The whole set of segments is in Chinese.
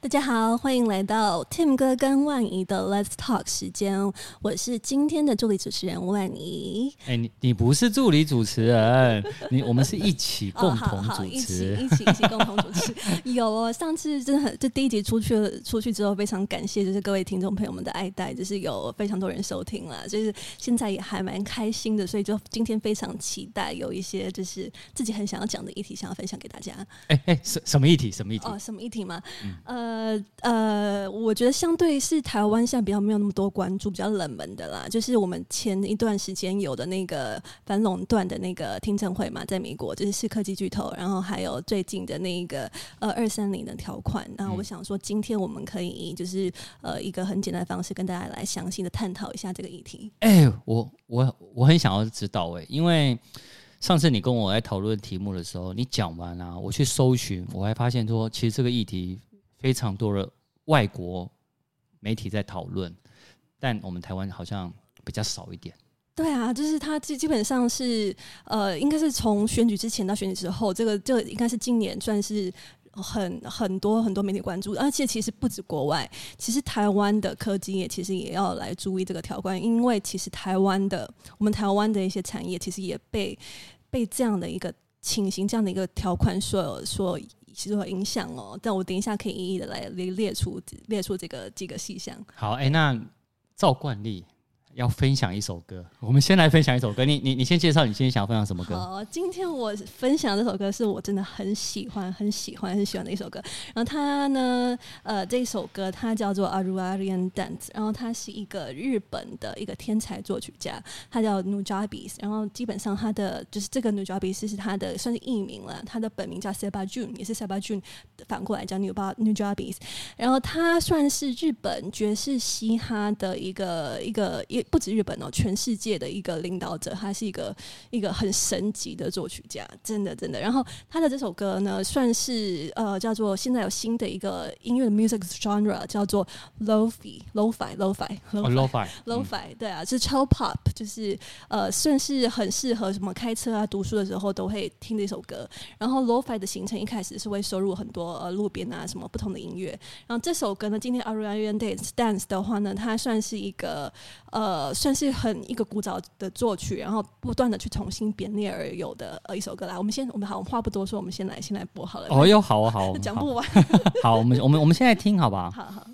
大家好，欢迎来到 Tim 哥跟万怡的 Let's Talk 时间。我是今天的助理主持人万怡。哎、欸，你你不是助理主持人，你我们是一起共同主持，哦、一起一起一起共同主持。有哦，上次真的很，就第一集出去了，出去之后非常感谢，就是各位听众朋友们的爱戴，就是有非常多人收听了，就是现在也还蛮开心的，所以就今天非常期待有一些就是自己很想要讲的议题，想要分享给大家。哎哎、欸，什什么议题？什么议题？哦，什么议题吗？嗯、呃。呃呃，我觉得相对是台湾现在比较没有那么多关注，比较冷门的啦。就是我们前一段时间有的那个反垄断的那个听证会嘛，在美国就是是科技巨头，然后还有最近的那个呃二三零的条款。那我想说，今天我们可以就是呃一个很简单的方式跟大家来详细的探讨一下这个议题。哎、欸，我我我很想要知道哎、欸，因为上次你跟我来讨论题目的时候，你讲完啊，我去搜寻，我还发现说，其实这个议题。非常多的外国媒体在讨论，但我们台湾好像比较少一点。对啊，就是它基基本上是呃，应该是从选举之前到选举之后，这个这个应该是今年算是很很多很多媒体关注，而且其实不止国外，其实台湾的科技业其实也要来注意这个条款，因为其实台湾的我们台湾的一些产业其实也被被这样的一个情形、这样的一个条款所所。其实有影响哦，但我等一下可以一一的来列列出列出这个几个细项。好，哎、那照惯例。要分享一首歌，我们先来分享一首歌。你你你先介绍，你今天想要分享什么歌？好，今天我分享这首歌是我真的很喜欢、很喜欢、很喜欢的一首歌。然后它呢，呃，这首歌它叫做《Aru Arian Dance》，然后它是一个日本的一个天才作曲家，他叫 Nujabes。然后基本上他的就是这个 Nujabes 是他的算是艺名了，他的本名叫 Seba Jun，也是 Seba Jun 反过来叫 New Nujabes。然后他算是日本爵士嘻哈的一个一个一。不止日本哦，全世界的一个领导者，他是一个一个很神级的作曲家，真的真的。然后他的这首歌呢，算是呃叫做现在有新的一个音乐的 music genre，叫做 Lo-fi，Lo-fi，Lo-fi，Lo-fi，Lo-fi，对啊，是超 pop，就是呃算是很适合什么开车啊、读书的时候都会听的一首歌。然后 Lo-fi 的形成一开始是会收入很多呃路边啊什么不同的音乐。然后这首歌呢，今天 Arian Dance Dance 的话呢，它算是一个呃。呃，算是很一个古早的作曲，然后不断的去重新编列而有的呃一首歌来。我们先，我们好，我们话不多说，我们先来，先来播好了。哦哟，好啊，好，讲不完。好，我们我们我们现在听好不好？好好。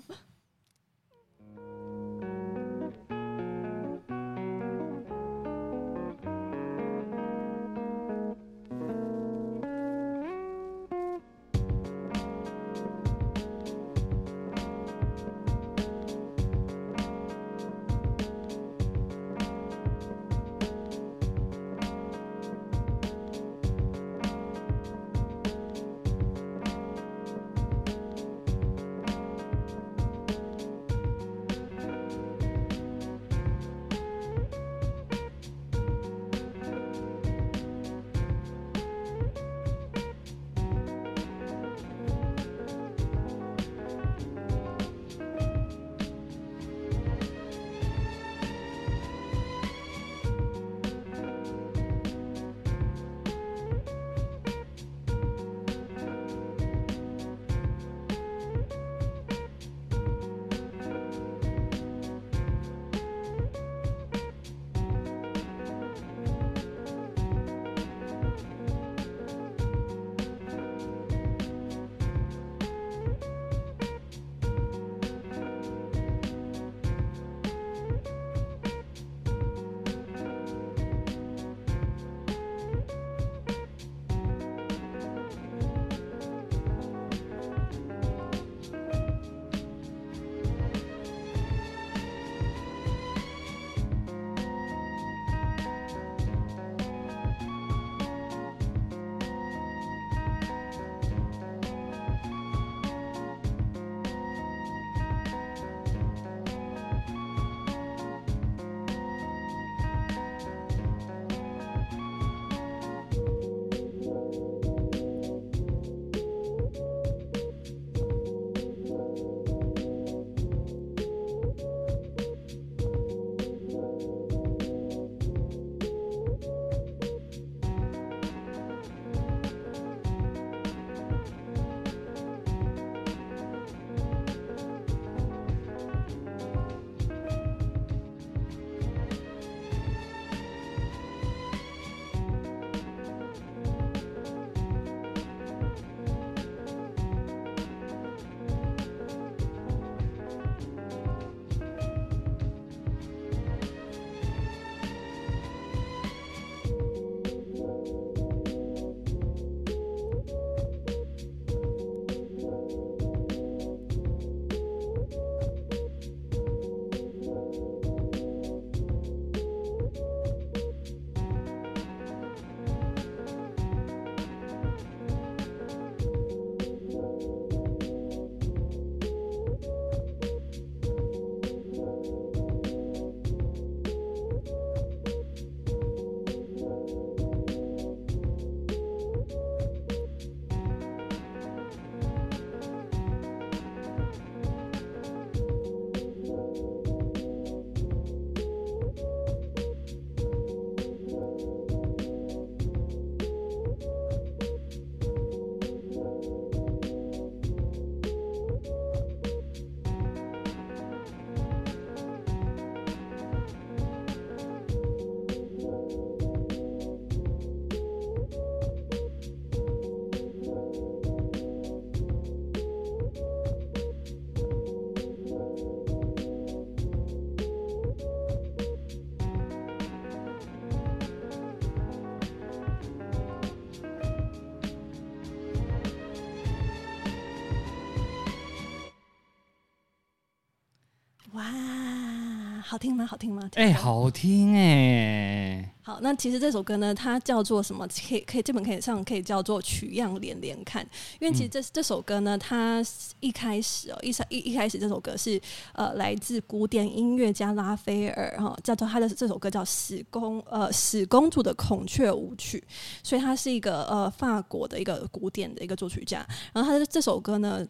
好听吗？好听吗？哎、欸，好听哎、欸。好，那其实这首歌呢，它叫做什么？可以可以，这本可以上可以叫做取样连连看。因为其实这、嗯、这首歌呢，它一开始哦，一一一开始这首歌是呃来自古典音乐家拉斐尔哈，叫做他的这首歌叫《史公呃史公主的孔雀舞曲》，所以他是一个呃法国的一个古典的一个作曲家。然后他的这首歌呢。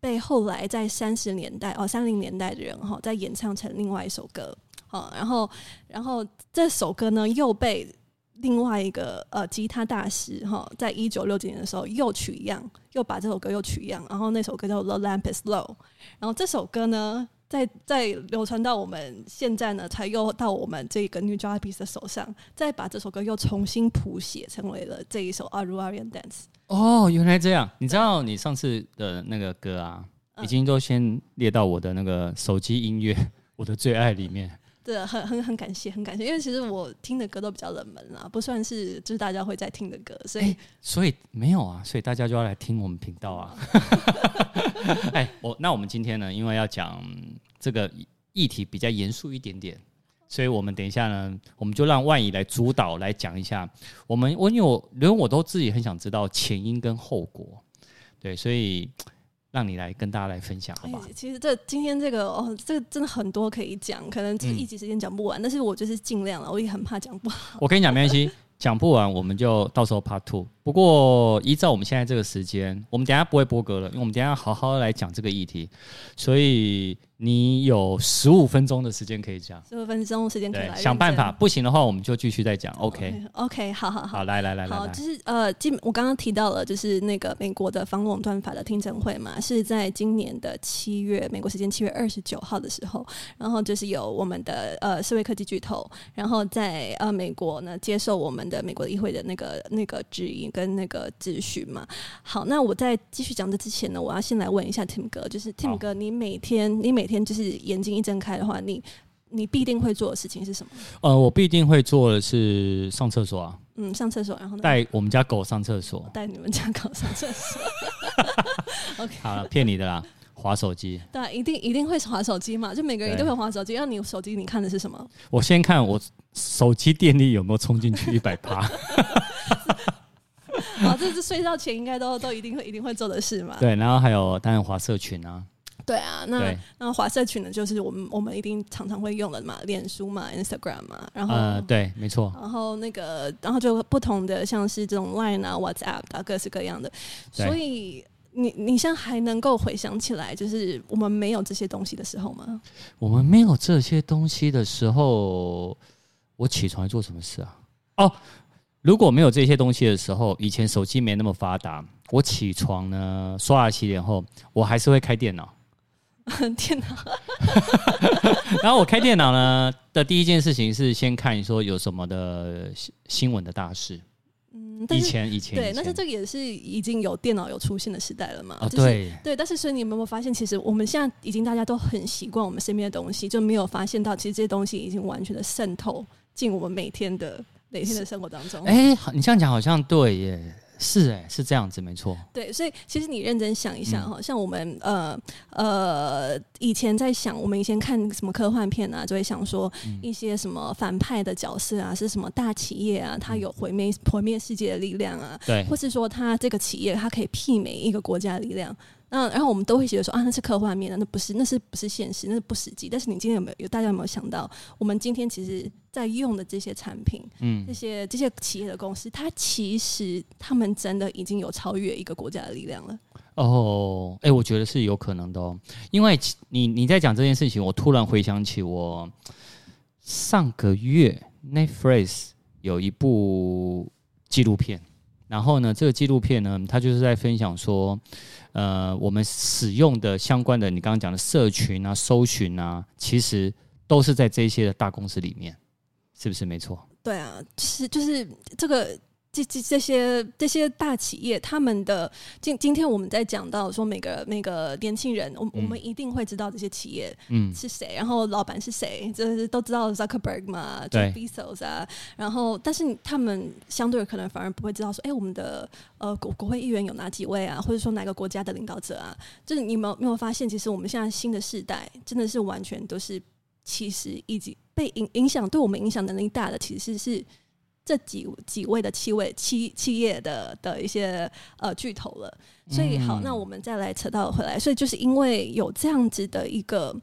被后来在三十年代哦，三零年代的人哈，再演唱成另外一首歌哦，然后然后这首歌呢又被另外一个呃吉他大师哈，在一九六几年的时候又取样，又把这首歌又取样，然后那首歌叫《The Lamp Is Low》，然后这首歌呢再再流传到我们现在呢，才又到我们这个 Nujabes 的手上，再把这首歌又重新谱写成为了这一首《Aruarian Dance》。哦，原来这样。你知道你上次的那个歌啊，已经都先列到我的那个手机音乐，我的最爱里面。对，很很很感谢，很感谢。因为其实我听的歌都比较冷门啦，不算是就是大家会在听的歌，所以、欸、所以没有啊，所以大家就要来听我们频道啊。哎、欸，我那我们今天呢，因为要讲这个议题比较严肃一点点。所以我们等一下呢，我们就让万怡来主导来讲一下。我们我因为我因为我都自己很想知道前因跟后果，对，所以让你来跟大家来分享，好吧？其实这今天这个哦，这个真的很多可以讲，可能一集时间讲不完，嗯，但是我就是尽量了，我也很怕讲不好。我跟你讲，没关系，讲不完我们就到时候 part two。不过依照我们现在这个时间，我们等下不会播歌了，因为我们等下好好来讲这个议题，所以。你有十五分钟的时间可以讲，十五分钟时间可以来想办法，不行的话我们就继续再讲。OK OK，好好好，好来来来来，好就是呃，今我刚刚提到了，就是那个美国的反垄断法的听证会嘛，是在今年的七月，美国时间七月二十九号的时候，然后就是有我们的呃思维科技巨头，然后在呃美国呢接受我们的美国议会的那个那个质疑跟那个质询嘛。好，那我在继续讲这之前呢，我要先来问一下 Tim 哥，就是 Tim 哥，你每天你每天就是眼睛一睁开的话，你你必定会做的事情是什么？呃，我必定会做的是上厕所啊。嗯，上厕所，然后呢？带我们家狗上厕所。带你们家狗上厕所。OK，好了，骗你的啦，滑手机。对，一定一定会滑手机嘛，就每个人都会滑手机。要你手机，你看的是什么？我先看我手机电力有没有充进去一百趴。睡觉前应该都都一定会一定会做的事嘛。对，然后还有当然华社群啊。对啊，那那华社群呢，就是我们我们一定常常会用的嘛，脸书嘛，Instagram 嘛，然后呃，对，没错。然后那个，然后就不同的，像是这种 Line 啊、WhatsApp 啊，各式各样的。所以你你现在还能够回想起来，就是我们没有这些东西的时候吗？我们没有这些东西的时候，我起床做什么事啊？哦，如果没有这些东西的时候，以前手机没那么发达，我起床呢，刷牙洗脸后，我还是会开电脑。电脑，然后我开电脑呢的第一件事情是先看说有什么的新闻的大事。嗯，以前以前对，但是这个也是已经有电脑有出现的时代了嘛？哦，对对，但是所以你们有没有发现，其实我们现在已经大家都很习惯我们身边的东西，就没有发现到其实这些东西已经完全的渗透进我们每天的每天的生活当中。哎，你这样讲好像对耶。是哎、欸，是这样子，没错。对，所以其实你认真想一想哈、嗯，像我们呃呃以前在想，我们以前看什么科幻片啊，就会想说一些什么反派的角色啊，是什么大企业啊，它有毁灭毁灭世界的力量啊，对，或是说它这个企业它可以媲美一个国家的力量。那然后我们都会觉得说啊，那是科幻面的，那不是，那是不是现实，那是不实际。但是你今天有没有，有大家有没有想到，我们今天其实在用的这些产品，嗯，这些这些企业的公司，它其实他们真的已经有超越一个国家的力量了。哦，哎、欸，我觉得是有可能的哦，因为你你在讲这件事情，我突然回想起我上个月 Netflix 有一部纪录片。然后呢，这个纪录片呢，它就是在分享说，呃，我们使用的相关的，你刚刚讲的社群啊、搜寻啊，其实都是在这些的大公司里面，是不是没错？对啊，其实就是这个这这这些这些大企业，他们的今今天我们在讲到说每个每个年轻人，我、嗯、我们一定会知道这些企业嗯是谁，然后老板是谁，这是都知道 Zuckerberg 嘛，就 Bezos 啊，然后但是他们相对可能反而不会知道说，哎，我们的呃国国会议员有哪几位啊，或者说哪个国家的领导者啊，就是你们有没有发现，其实我们现在新的世代真的是完全都是其实以及被影影响，对我们影响能力大的其实是。这几几位的七位七企业的的一些呃巨头了，所以好，那我们再来扯到回来，所以就是因为有这样子的一个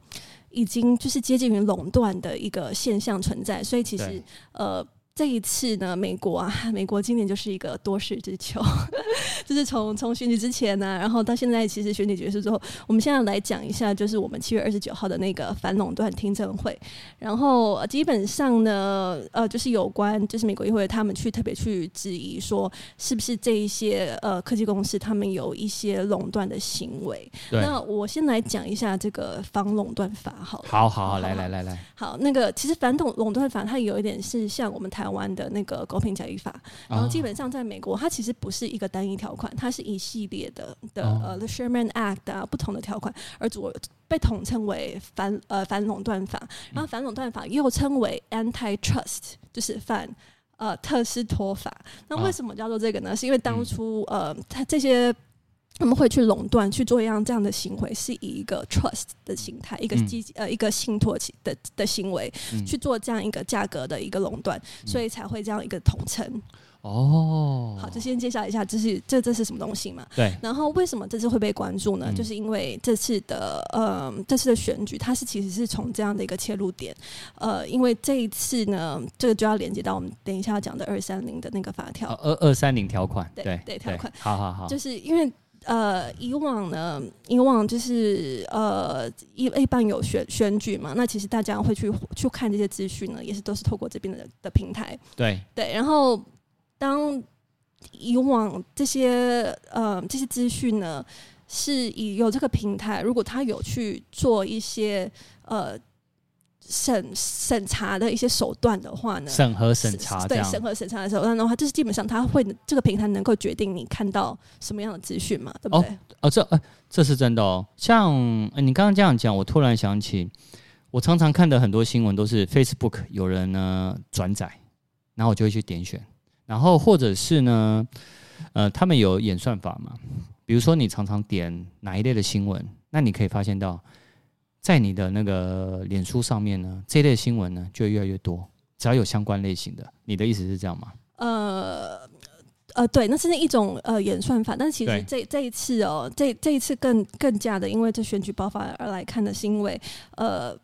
已经就是接近于垄断的一个现象存在，所以其实呃。这一次呢，美国啊，美国今年就是一个多事之秋，就是从从选举之前呢、啊，然后到现在，其实选举结束之后，我们现在来讲一下，就是我们七月二十九号的那个反垄断听证会，然后基本上呢，呃，就是有关就是美国议会他们去特别去质疑说，是不是这一些呃科技公司他们有一些垄断的行为？那我先来讲一下这个反垄断法好了，好好好，来来来来，好，那个其实反垄垄断法它有一点是像我们台。台湾的那个公平交易法，然后基本上在美国，它其实不是一个单一条款，它是一系列的的呃，The Sherman Act 啊，不同的条款而组被统称为反呃反垄断法，然后反垄断法又称为 Antitrust，就是反呃特斯托法。那为什么叫做这个呢？是因为当初呃，它这些。他们会去垄断，去做一样这样的行为，是以一个 trust 的形态，一个基呃一个信托的的行为，去做这样一个价格的一个垄断，所以才会这样一个统称。哦，好，就先介绍一下，这是这这是什么东西嘛？对。然后为什么这次会被关注呢？就是因为这次的呃这次的选举，它是其实是从这样的一个切入点，呃，因为这一次呢，这个就要连接到我们等一下要讲的二三零的那个法条，二二三零条款，对对条款，好好好，就是因为。呃，以往呢，以往就是呃，一一般有选选举嘛，那其实大家会去去看这些资讯呢，也是都是透过这边的的平台。对对，然后当以往这些呃这些资讯呢，是以有这个平台，如果他有去做一些呃。审审查的一些手段的话呢，审核审查对审核审查的手段的话，就是基本上它会这个平台能够决定你看到什么样的资讯嘛，对不对？哦，哦这呃这是真的哦。像你刚刚这样讲，我突然想起，我常常看的很多新闻都是 Facebook 有人呢转载，然后我就会去点选，然后或者是呢，呃，他们有演算法嘛，比如说你常常点哪一类的新闻，那你可以发现到。在你的那个脸书上面呢，这类新闻呢就会越来越多，只要有相关类型的。你的意思是这样吗？呃呃，对，那是那一种呃演算法，但其实这这一次哦，这这一次更更加的，因为这选举爆发而来看的是因为呃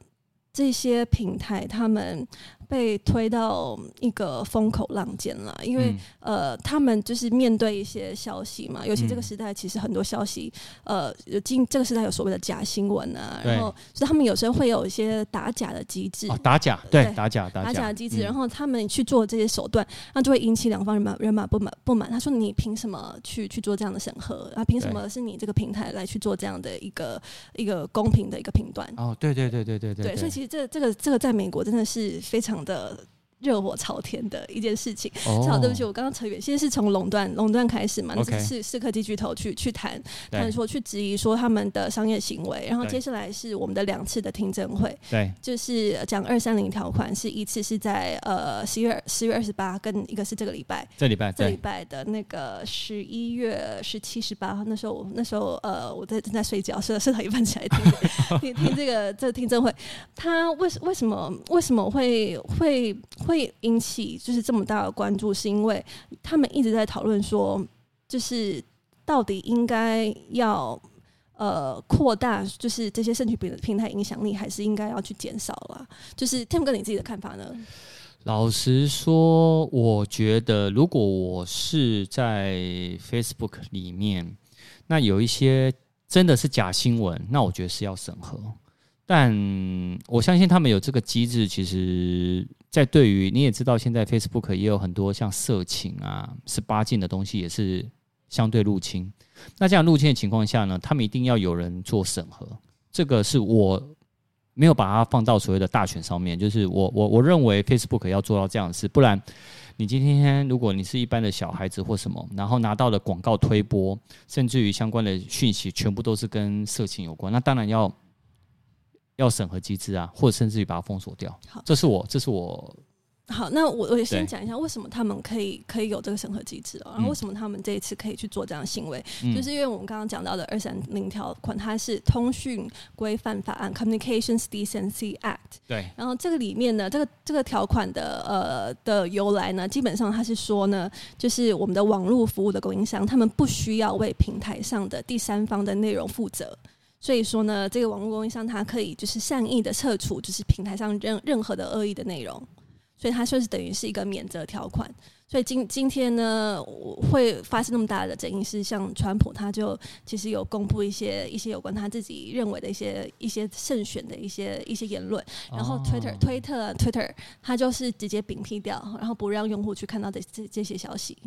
这些平台他们。被推到一个风口浪尖了，因为、嗯、呃，他们就是面对一些消息嘛，尤其这个时代，其实很多消息，呃，有今这个时代有所谓的假新闻啊，然后所以他们有时候会有一些打假的机制，哦、打假对，打假打假，的机制，然后他们去做这些手段，那就会引起两方人马人马不满不满。他说：“你凭什么去去做这样的审核？啊，凭什么是你这个平台来去做这样的一个一个公平的一个评断？”哦，对对对对对对，对，所以其实这这个这个在美国真的是非常。的热火朝天的一件事情。好、oh.，对不起，我刚刚扯远。先是从垄断垄断开始嘛，那是是科技巨头去去谈，谈说去质疑说他们的商业行为。然后接下来是我们的两次的听证会，对，就是讲二三零条款，是一次是在呃十月十月二十八，跟一个是这个礼拜，这礼拜这礼拜的那个十一月十七十八号，那时候那时候呃我在正在睡觉，睡睡到一半起来听 听听这个这个听证会，他为什为什么为什么会会会会引起就是这么大的关注，是因为他们一直在讨论说，就是到底应该要呃扩大，就是这些社群平平台影响力，还是应该要去减少了？就是 Tim 哥，你自己的看法呢？老实说，我觉得如果我是在 Facebook 里面，那有一些真的是假新闻，那我觉得是要审核。但我相信他们有这个机制，其实。在对于你也知道，现在 Facebook 也有很多像色情啊、十八禁的东西，也是相对入侵。那这样入侵的情况下呢，他们一定要有人做审核。这个是我没有把它放到所谓的大选上面。就是我我我认为 Facebook 要做到这样的事，不然你今天如果你是一般的小孩子或什么，然后拿到的广告推播，甚至于相关的讯息全部都是跟色情有关，那当然要要审核机制啊，或者甚至于把它封锁掉。好，这是我这是我。好，那我我也先讲一下为什么他们可以可以有这个审核机制哦，然后为什么他们这一次可以去做这样的行为，嗯、就是因为我们刚刚讲到的二三零条款，它是通讯规范法案 （Communications Decency Act）。对。然后这个里面呢，这个这个条款的呃的由来呢，基本上它是说呢，就是我们的网络服务的供应商，他们不需要为平台上的第三方的内容负责，所以说呢，这个网络供应商它可以就是善意的撤除，就是平台上任任何的恶意的内容。所以它就是等于是一个免责条款，所以今今天呢，会发生那么大的争议，是像川普他就其实有公布一些一些有关他自己认为的一些一些胜选的一些一些言论，然后 Twitter、哦、推特 Twitter 他就是直接屏蔽掉，然后不让用户去看到这这这些消息。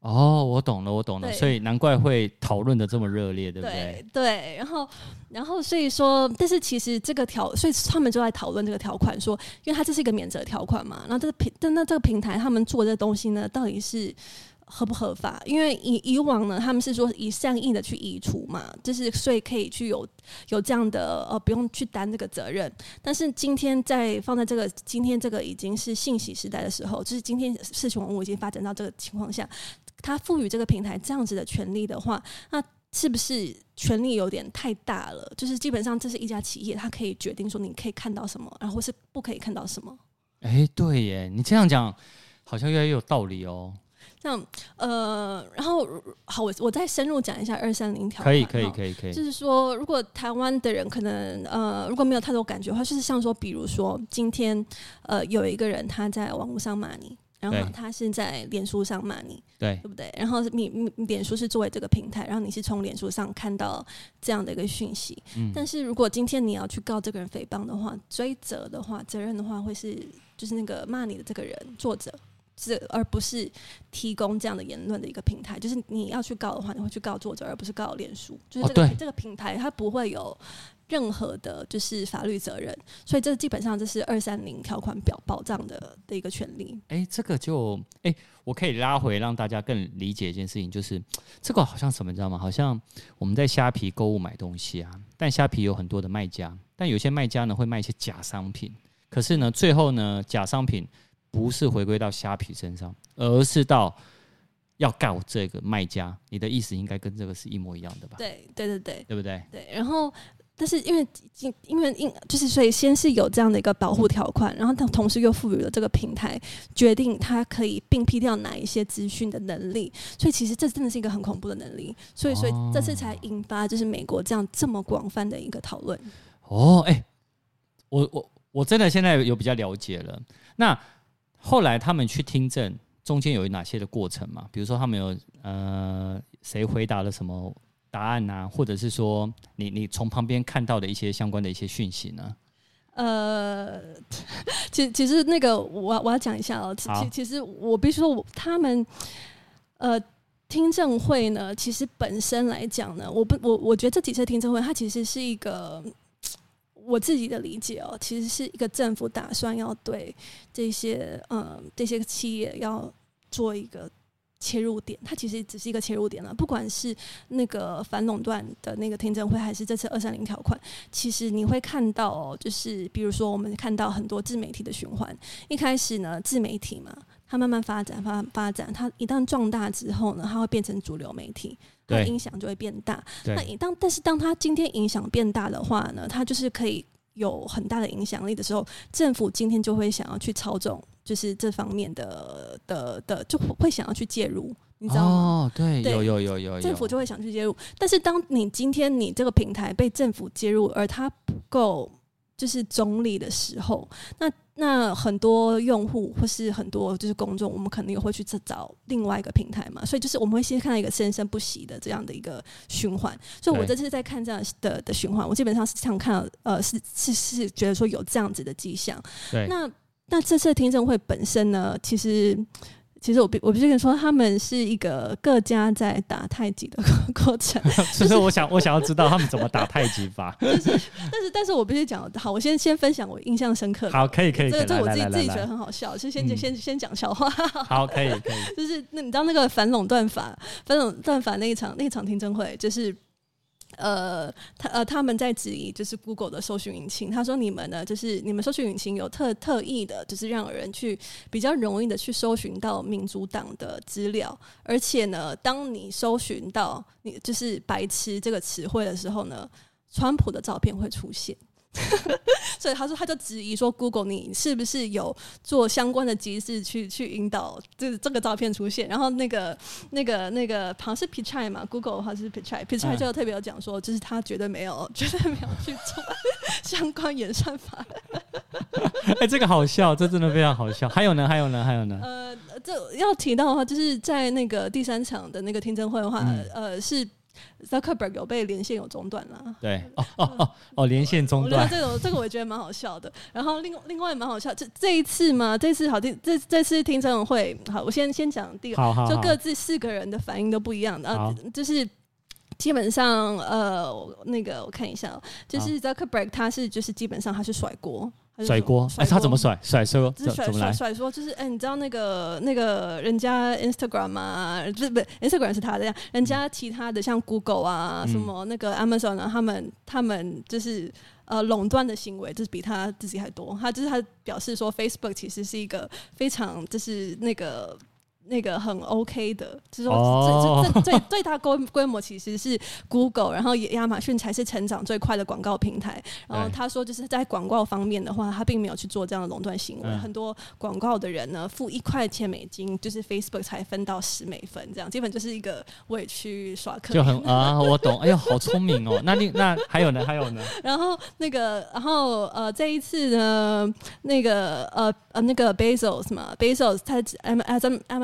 哦，我懂了，我懂了，所以难怪会讨论的这么热烈，对不对？对，对，然后，然后，所以说，但是其实这个条，所以他们就在讨论这个条款，说，因为它这是一个免责条款嘛，那这个平，但那这个平台他们做这东西呢，到底是合不合法？因为以以往呢，他们是说以善意的去移除嘛，就是所以可以去有有这样的呃，不用去担这个责任。但是今天在放在这个今天这个已经是信息时代的时候，就是今天事情我已经发展到这个情况下。他赋予这个平台这样子的权利的话，那是不是权力有点太大了？就是基本上这是一家企业，它可以决定说你可以看到什么，然后是不可以看到什么。哎、对耶，你这样讲好像越来越有道理哦。这样，呃，然后好，我我再深入讲一下二三零条。可以，可以，可以，可以。就是说，如果台湾的人可能呃，如果没有太多感觉的话，就是像说，比如说今天呃，有一个人他在网络上骂你。然后他是在脸书上骂你，对，对不对？然后你你脸书是作为这个平台，然后你是从脸书上看到这样的一个讯息。嗯，但是如果今天你要去告这个人诽谤的话，追责的话，责任的话会是就是那个骂你的这个人作者，是而不是提供这样的言论的一个平台。就是你要去告的话，你会去告作者，而不是告脸书。就是这个、哦、这个平台它不会有。任何的，就是法律责任，所以这基本上这是二三零条款表保障的的一个权利。哎、欸，这个就哎、欸，我可以拉回让大家更理解一件事情，就是这个好像什么，你知道吗？好像我们在虾皮购物买东西啊，但虾皮有很多的卖家，但有些卖家呢会卖一些假商品，可是呢，最后呢，假商品不是回归到虾皮身上，而是到要告这个卖家。你的意思应该跟这个是一模一样的吧？对，对对对，对不对？对，然后。但是因为因为因就是所以先是有这样的一个保护条款，然后它同时又赋予了这个平台决定它可以并批掉哪一些资讯的能力，所以其实这真的是一个很恐怖的能力，所以所以这次才引发就是美国这样这么广泛的一个讨论。哦，哎、欸，我我我真的现在有比较了解了。那后来他们去听证中间有哪些的过程嘛？比如说他们有呃谁回答了什么？答案呐、啊，或者是说你你从旁边看到的一些相关的一些讯息呢？呃，其其实那个我我要讲一下哦，其其实我必须说我他们呃听证会呢，其实本身来讲呢，我不我我觉得这几次听证会它其实是一个我自己的理解哦，其实是一个政府打算要对这些呃这些企业要做一个。切入点，它其实只是一个切入点了。不管是那个反垄断的那个听证会，还是这次二三零条款，其实你会看到，就是比如说我们看到很多自媒体的循环。一开始呢，自媒体嘛，它慢慢发展、发发展，它一旦壮大之后呢，它会变成主流媒体，它影响就会变大。那一当但是当它今天影响变大的话呢，它就是可以有很大的影响力的时候，政府今天就会想要去操纵。就是这方面的的的，就会想要去介入，你知道吗？哦，对，有有有，有，政府就会想去介入。但是，当你今天你这个平台被政府介入，而它不够就是中立的时候，那那很多用户或是很多就是公众，我们可能也会去找另外一个平台嘛。所以，就是我们会先看到一个生生不息的这样的一个循环。所以我这次在看这样的的循环，我基本上是想看到呃，是是是觉得说有这样子的迹象。对，那。那这次听证会本身呢，其实其实我必我必须跟你说，他们是一个各家在打太极的 过程。所以我想我想要知道他们怎么打太极法。就是，但是但是我必须讲，好，我先先分享我印象深刻的。好，可以可以。这这我自己自己觉得很好笑，就先、嗯、先先讲笑话。好，可以可以。就是那你知道那个反垄断法，反垄断法那一场那一场听证会，就是。呃，他呃，他们在质疑就是 Google 的搜寻引擎。他说：“你们呢，就是你们搜寻引擎有特特意的，就是让人去比较容易的去搜寻到民主党的资料。而且呢，当你搜寻到你就是‘白痴’这个词汇的时候呢，川普的照片会出现。”所以他说，他就质疑说，Google 你是不是有做相关的机制去去引导这这个照片出现？然后那个那个那个好像是 Pichai 嘛，Google 的话是 Pichai，Pichai 就特别有讲说，就是他绝对没有 绝对没有去做相关演算法。哎、欸，这个好笑，这真的非常好笑。还有呢，还有呢，还有呢。呃，这要提到的话，就是在那个第三场的那个听证会的话，嗯、呃是。Zuckerberg 有被连线有中断了，对，哦哦哦哦，连线中断，这个这个我觉得蛮好笑的。然后另另外蛮好笑，这这一次嘛，这次好听，这这次听证会，好，我先先讲第一个，就各自四个人的反应都不一样。的，啊，就是基本上呃，那个我看一下，就是 Zuckerberg 他是就是基本上他是甩锅。甩锅，哎、欸，他怎么甩？甩说，就是甩怎么来？甩说就是，哎、欸，你知道那个那个人家 Instagram 吗？不是不是，Instagram 是他的呀。人家其他的像 Google 啊，嗯、什么那个 Amazon 啊，他们他们就是呃垄断的行为，就是比他自己还多。他就是他表示说，Facebook 其实是一个非常就是那个。那个很 OK 的，就是说最最最最大规规模其实是 Google，然后亚马逊才是成长最快的广告平台。然后他说，就是在广告方面的话，他并没有去做这样的垄断行为。很多广告的人呢，付一块钱美金，就是 Facebook 才分到十美分，这样基本就是一个委屈耍客。就很啊，我懂。哎呦，好聪明哦。那你那还有呢？还有呢？然后那个，然后呃，这一次呢，那个呃呃，那个 Bezos 嘛，Bezos 他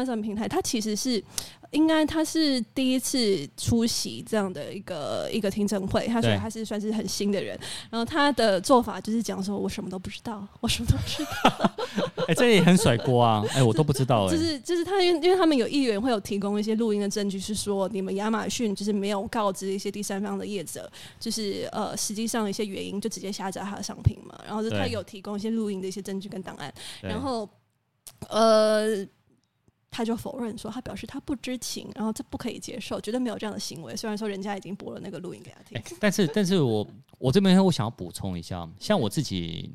Amazon。平台，他其实是应该他是第一次出席这样的一个一个听证会，他说他是算是很新的人，然后他的做法就是讲说，我什么都不知道，我什么都不知道。哎、欸，这也很甩锅啊！哎、欸，我都不知道、欸。就是就是他因为因为他们有议员会有提供一些录音的证据，是说你们亚马逊就是没有告知一些第三方的业者，就是呃实际上一些原因就直接下载他的商品嘛。然后就他有提供一些录音的一些证据跟档案，然后呃。他就否认说，他表示他不知情，然后这不可以接受，绝对没有这样的行为。虽然说人家已经播了那个录音给他听，但是，但是我我这边我想要补充一下，像我自己，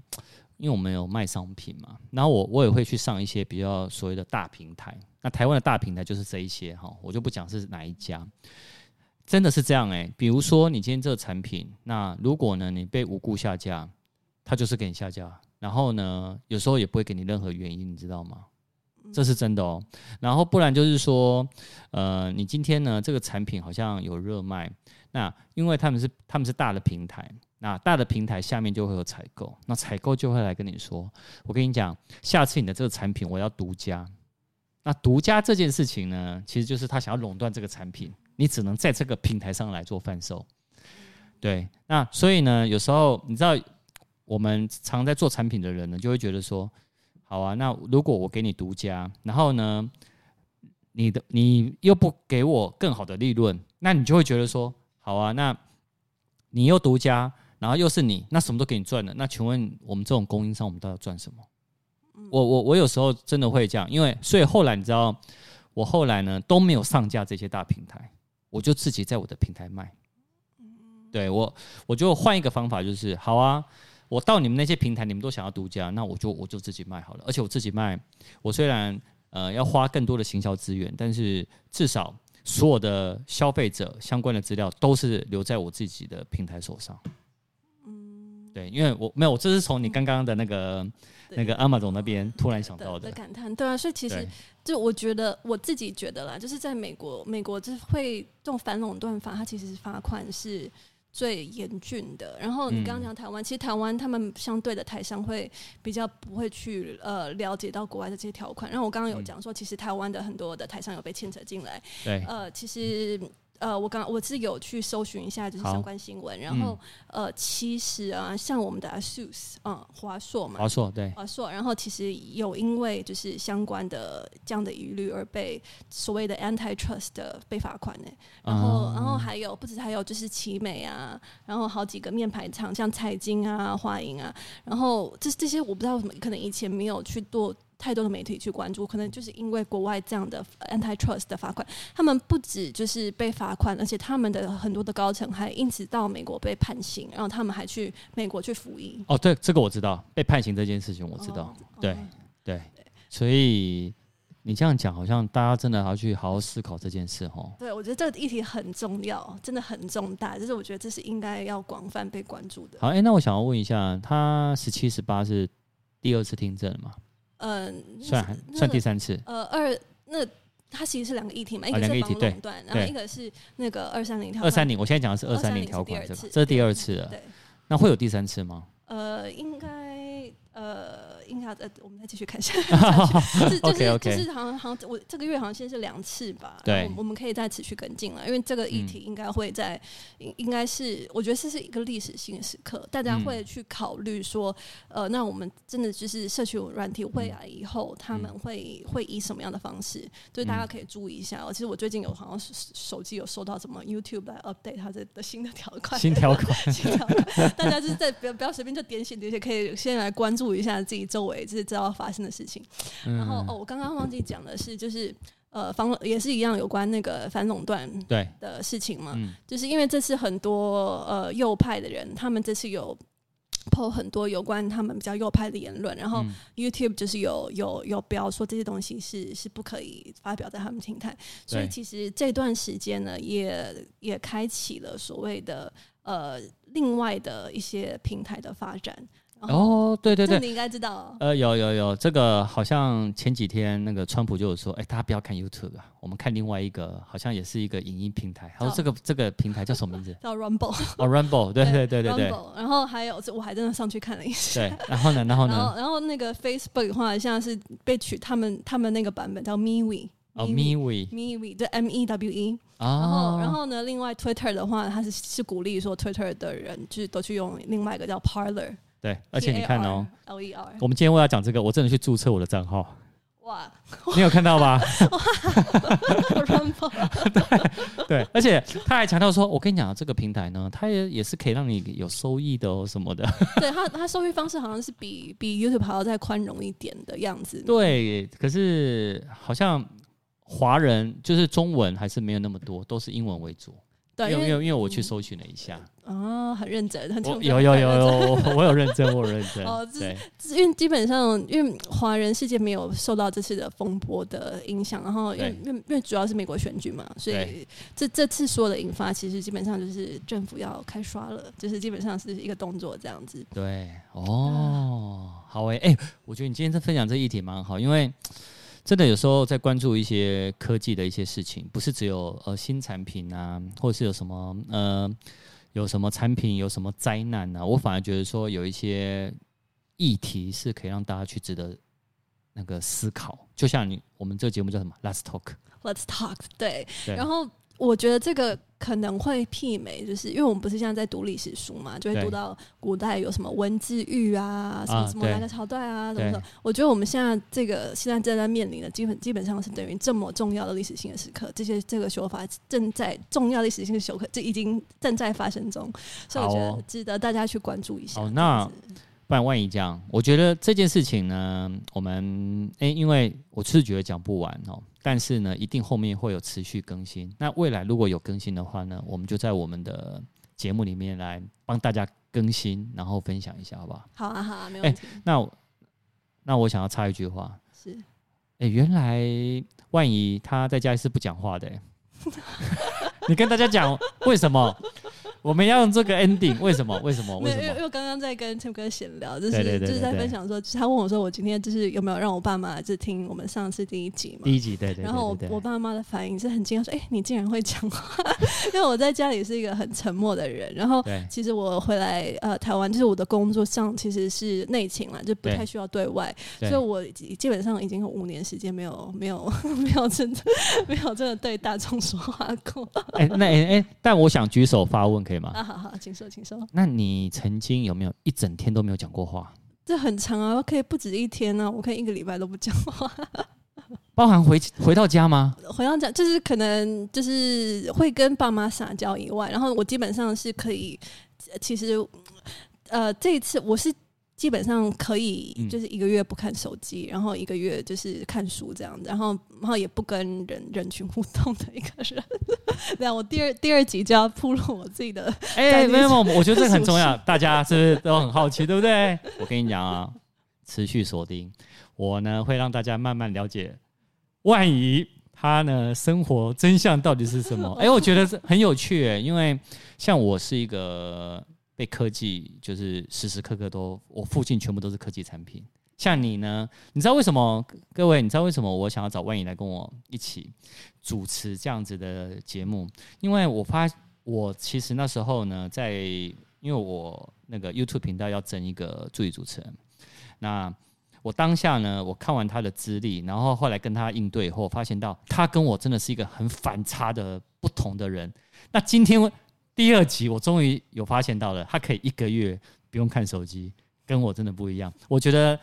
因为我们有卖商品嘛，然后我我也会去上一些比较所谓的大平台。那台湾的大平台就是这一些哈，我就不讲是哪一家，真的是这样哎、比如说你今天这个产品，那如果呢你被无故下架，他就是给你下架，然后呢有时候也不会给你任何原因，你知道吗？这是真的哦，然后不然就是说，呃，你今天呢这个产品好像有热卖，那因为他们是他们是大的平台，那大的平台下面就会有采购，那采购就会来跟你说，我跟你讲，下次你的这个产品我要独家，那独家这件事情呢，其实就是他想要垄断这个产品，你只能在这个平台上来做贩售，对，那所以呢，有时候你知道，我们常在做产品的人呢，就会觉得说。好啊，那如果我给你独家，然后呢，你的你又不给我更好的利润，那你就会觉得说，好啊，那你又独家，然后又是你，那什么都给你赚了，那请问我们这种供应商，我们到底赚什么？我我我有时候真的会这样，因为所以后来你知道，我后来呢都没有上架这些大平台，我就自己在我的平台卖。对，我我就换一个方法，就是好啊。我到你们那些平台，你们都想要独家，那我就我就自己卖好了。而且我自己卖，我虽然呃要花更多的行销资源，但是至少所有的消费者相关的资料都是留在我自己的平台手上。嗯，对，因为我没有，这是从你刚刚的那个那个 Amazon 那边突然想到的，的感叹。对啊，所以其实就我觉得我自己觉得啦，就是在美国，美国就是会这种反垄断法，它其实是罚款是。最严峻的。然后你刚刚讲台湾，嗯、其实台湾他们相对的台商会比较不会去呃了解到国外的这些条款。然后我刚刚有讲说，其实台湾的很多的台商有被牵扯进来。对，呃，其实呃，我刚我是有去搜寻一下，就是相关新闻。然后、嗯、呃，其实啊，像我们的 ASUS，嗯，华硕嘛，华硕对，华硕。然后其实有因为就是相关的这样的疑虑而被所谓的 antitrust 的被罚款呢。然后、嗯、然后还有不止还有就是奇美啊，然后好几个面牌厂，像彩晶啊、华银啊。然后这这些我不知道为什么，可能以前没有去做。太多的媒体去关注，可能就是因为国外这样的 antitrust 的罚款，他们不止就是被罚款，而且他们的很多的高层还因此到美国被判刑，然后他们还去美国去服役。哦，对，这个我知道，被判刑这件事情我知道。哦、对、哦、对，对，所以你这样讲，好像大家真的要去好好思考这件事哦。对，我觉得这个议题很重要，真的很重大，就是我觉得这是应该要广泛被关注的。好，哎，那我想要问一下，他十七十八是第二次听证吗？嗯，算算第三次。呃，二那它其实是两个议题嘛，一个是防垄断，然后一个是那个二三零条。二三零，我现在讲的是二三零条款，这个这是第二次了。对，那会有第三次吗？呃，应该呃。应该呃，我们再继续看一下。就是就是 okay, okay. 就是好像好像我这个月好像先是两次吧。对，我们可以再持续跟进了，因为这个议题应该会在，应应该是我觉得这是一个历史性的时刻，大家会去考虑说，呃，那我们真的就是社群软体未来以后他们会会以什么样的方式？就是大家可以注意一下。其实我最近有好像手机有收到什么 YouTube 来 update 它的的新的条款，新条款，新条款，大家就是在不要不要随便就点醒这些，可以先来关注一下自己周。围就是知道发生的事情，然后哦，我刚刚忘记讲的是，就是呃，防也是一样有关那个反垄断对。的事情嘛，就是因为这次很多呃右派的人，他们这次有 po 很多有关他们比较右派的言论，然后 YouTube 就是有有有标说这些东西是是不可以发表在他们平台，所以其实这段时间呢，也也开启了所谓的呃另外的一些平台的发展。哦，对对对，你应该知道。呃，有有有，这个好像前几天那个川普就有说，哎，大家不要看 YouTube 啊，我们看另外一个，好像也是一个影音平台。他说这个这个平台叫什么名字？叫 Rumble。哦，Rumble，对对对对对。然后还有，我还真的上去看了一下。对，然后呢，然后呢？然后那个 Facebook 的话，现在是被取他们他们那个版本叫 MeWe。哦，MeWe。MeWe，对，M E W E。然后然后呢，另外 Twitter 的话，它是是鼓励说 Twitter 的人就是都去用另外一个叫 Parler。对，而且你看哦我们今天为了讲这个，我真的去注册我的账号。哇，你有看到吧？对对，而且他还强调说，我跟你讲，这个平台呢，它也也是可以让你有收益的哦，什么的。对他，他收益方式好像是比比 YouTube 还要再宽容一点的样子。对，可是好像华人就是中文还是没有那么多，都是英文为主。对，因为因为因为我去搜寻了一下，哦，很认真，很有有有有，我有认真，我有认真。哦，对，因为基本上，因为华人世界没有受到这次的风波的影响，然后因为因为因为主要是美国选举嘛，所以这这次所有的引发，其实基本上就是政府要开刷了，就是基本上是一个动作这样子。对，哦，好诶，哎，我觉得你今天在分享这议题蛮好，因为。真的有时候在关注一些科技的一些事情，不是只有呃新产品啊，或者是有什么呃有什么产品有什么灾难啊，我反而觉得说有一些议题是可以让大家去值得那个思考。就像你我们这个节目叫什么？Let's Talk，Let's Talk，对，对，然后。我觉得这个可能会媲美，就是因为我们不是现在在读历史书嘛，就会读到古代有什么文字狱啊，什么什么哪个朝代啊，什么的。我觉得我们现在这个现在正在面临的，基本基本上是等于这么重要的历史性的时刻，这些这个说法正在重要历史性的时刻，这已经正在发生中，所以我觉得值得大家去关注一下。好，那不然万一这样，我觉得这件事情呢，我们诶、欸，因为我是觉得讲不完哦。但是呢，一定后面会有持续更新。那未来如果有更新的话呢，我们就在我们的节目里面来帮大家更新，然后分享一下，好不好？好啊，好啊，没问题。欸、那那我想要插一句话，是，哎、欸，原来万一他在家里是不讲话的、欸，你跟大家讲为什么？我们要用这个 ending，为什么？为什么？为什么？因为刚刚在跟 Tim 哥闲聊，就是就是在分享说，他问我说，我今天就是有没有让我爸妈就听我们上次第一集嘛？第一集对对。然后我我爸妈的反应是很惊讶，说：“哎，你竟然会讲话？” 因为我在家里是一个很沉默的人。然后其实我回来呃台湾，就是我的工作上其实是内勤嘛，就不太需要对外，所以我基本上已经有五年时间没有 没有 没有真的没有真的对大众说话过。哎，那哎哎，但我想举手发问，可以吗？啊，好好，请说，请说。那你曾经有没有一整天都没有讲过话？这很长啊，可以不止一天呢、啊，我可以一个礼拜都不讲话。包含回回到家吗？回到家就是可能就是会跟爸妈撒娇以外，然后我基本上是可以，其实呃这一次我是。基本上可以，就是一个月不看手机，嗯，然后一个月就是看书这样子，然后然后也不跟人人群互动的一个人。对啊，我第二第二集就要铺露我自己的。哎，没有没有，我觉得这个很重要，大家是不是都很好奇，对不对？我跟你讲啊，持续锁定我呢，会让大家慢慢了解万一他呢生活真相到底是什么。哎，我觉得是很有趣，欸，因为像我是一个。被科技就是时时刻刻都，我附近全部都是科技产品。像你呢？你知道为什么？各位，你知道为什么我想要找万仪来跟我一起主持这样子的节目？因为我发，我其实那时候呢，在因为我那个 YouTube 频道要整一个助理主持人，那我当下呢，我看完他的资历，然后后来跟他应对以后，发现到他跟我真的是一个很反差的不同的人。那今天。第二集，我终于有发现到了，他可以一个月不用看手机，跟我真的不一样。我觉得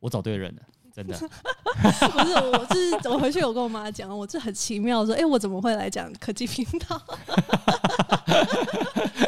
我找对人了，真的。不是，我是我回去有跟我妈讲，我这很奇妙，说，哎、欸，我怎么会来讲科技频道？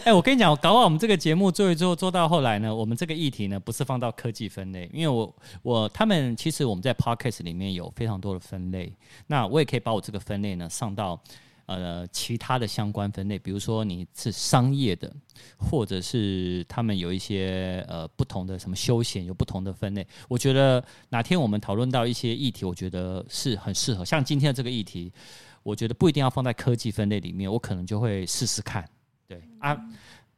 哎、欸，我跟你讲，我搞完我们这个节目做一做，做到后来呢，我们这个议题呢，不是放到科技分类，因为我我他们其实我们在 Podcast 里面有非常多的分类，那我也可以把我这个分类呢上到。呃，其他的相关分类，比如说你是商业的，或者是他们有一些呃不同的什么休闲，有不同的分类。我觉得哪天我们讨论到一些议题，我觉得是很适合。像今天的这个议题，我觉得不一定要放在科技分类里面，我可能就会试试看。对啊，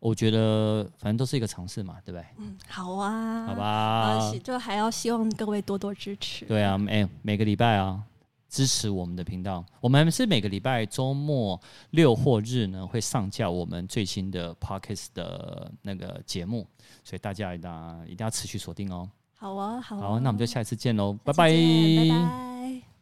我觉得反正都是一个尝试嘛，对不对？嗯，好啊，好吧，就还要希望各位多多支持。对啊，每每个礼拜啊。支持我们的频道，我们是每个礼拜周末六或日呢会上架我们最新的 pocket 的那个节目，所以大家一定一定要持续锁定哦。好啊，好啊，好，那我们就下一次见喽，拜拜。拜拜。